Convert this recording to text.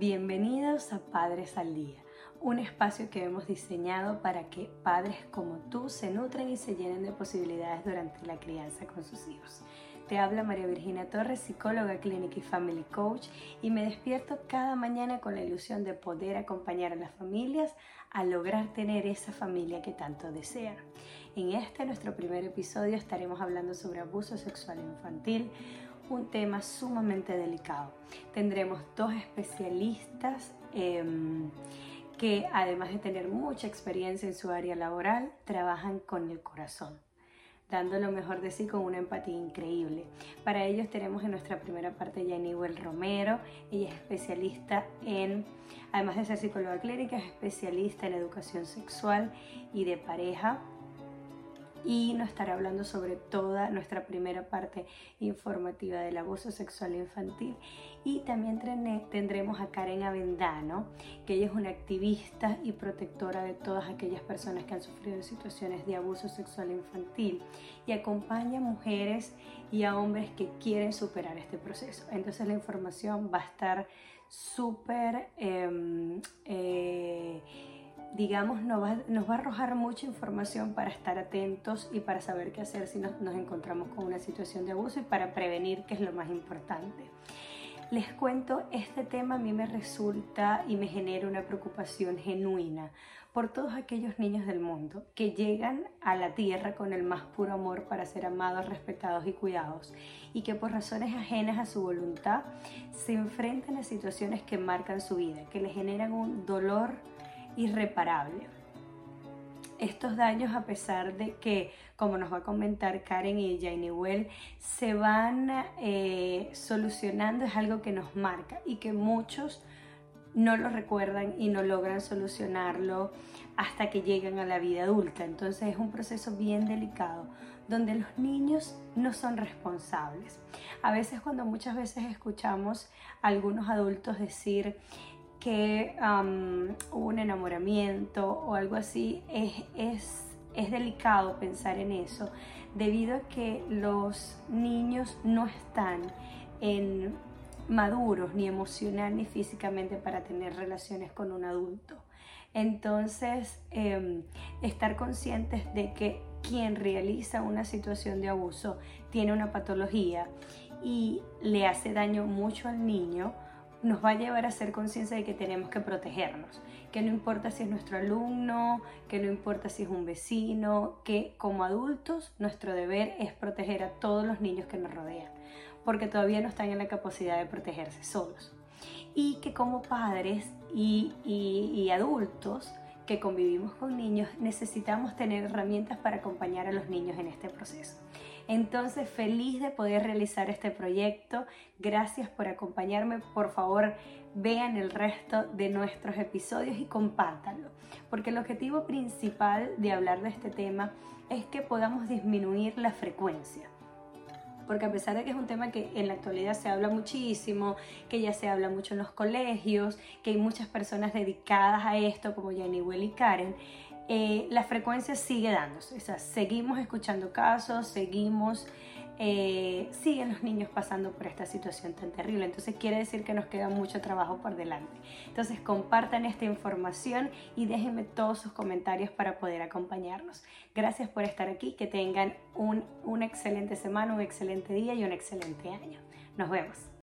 Bienvenidos a Padres al Día, un espacio que hemos diseñado para que padres como tú se nutren y se llenen de posibilidades durante la crianza con sus hijos. Te habla María Virginia Torres, psicóloga clínica y family coach, y me despierto cada mañana con la ilusión de poder acompañar a las familias a lograr tener esa familia que tanto desean. En este, nuestro primer episodio, estaremos hablando sobre abuso sexual infantil, un tema sumamente delicado. Tendremos dos especialistas em, que además de tener mucha experiencia en su área laboral, trabajan con el corazón dando lo mejor de sí con una empatía increíble. Para ellos tenemos en nuestra primera parte Jenny Well Romero, ella es especialista en, además de ser psicóloga clínica, es especialista en educación sexual y de pareja y nos estará hablando sobre toda nuestra primera parte informativa del abuso sexual infantil y también tendremos a Karen Avendano, que ella es una activista y protectora de todas aquellas personas que han sufrido situaciones de abuso sexual infantil y acompaña a mujeres y a hombres que quieren superar este proceso. Entonces la información va a estar súper... Em, eh, digamos, nos va, nos va, a arrojar mucha información para estar atentos y para saber qué hacer si nos, nos, encontramos con una situación de abuso y para prevenir, que es lo más importante. Les cuento, este tema a mí me resulta y me genera una preocupación genuina por todos aquellos niños del mundo que llegan a la tierra con el más puro amor para ser amados, respetados y cuidados y que por razones ajenas a su voluntad se enfrentan a situaciones que marcan su vida, que les generan un dolor, irreparable. Estos daños, a pesar de que, como nos va a comentar Karen y Jane Well, se van eh, solucionando, es algo que nos marca y que muchos no lo recuerdan y no logran solucionarlo hasta que llegan a la vida adulta. Entonces es un proceso bien delicado donde los niños no son responsables. A veces cuando muchas veces escuchamos a algunos adultos decir, que hubo un enamoramiento o algo así, es, es, es delicado pensar en eso, debido a que los niños no están en maduros ni emocional ni físicamente para tener relaciones con un adulto. Entonces, em, estar conscientes de que quien realiza una situación de abuso tiene una patología y le hace daño mucho al niño, nos va a llevar a hacer conciencia de que tenemos que protegernos, que no importa si es nuestro alumno, que no importa si es un vecino, que como adultos nuestro deber es proteger a todos los niños que nos rodean, porque todavía no están en la capacidad de protegerse solos. Y que como padres y, y adultos que convivimos con niños necesitamos tener herramientas para acompañar a los niños en este proceso. Entonces, feliz de poder realizar este proyecto. Gracias por acompañarme. Por favor, vean el resto de nuestros episodios y compártanlo. Porque el objetivo principal de hablar de este tema es que podamos disminuir la frecuencia porque a pesar de que es un tema que en la actualidad se habla muchísimo, que ya se habla mucho en los colegios, que hay muchas personas dedicadas a esto como Jenny Well y Karen, eh, la frecuencia sigue dándose. O sea, seguimos escuchando casos, seguimos, eh, siguen los niños pasando por esta situación tan terrible. Entonces quiere decir que nos queda mucho trabajo por delante. Entonces compartan esta información y déjenme todos sus comentarios para poder acompañarnos. Gracias por estar aquí, que tengan un, una excelente semana, un excelente día y un excelente año. Nos vemos.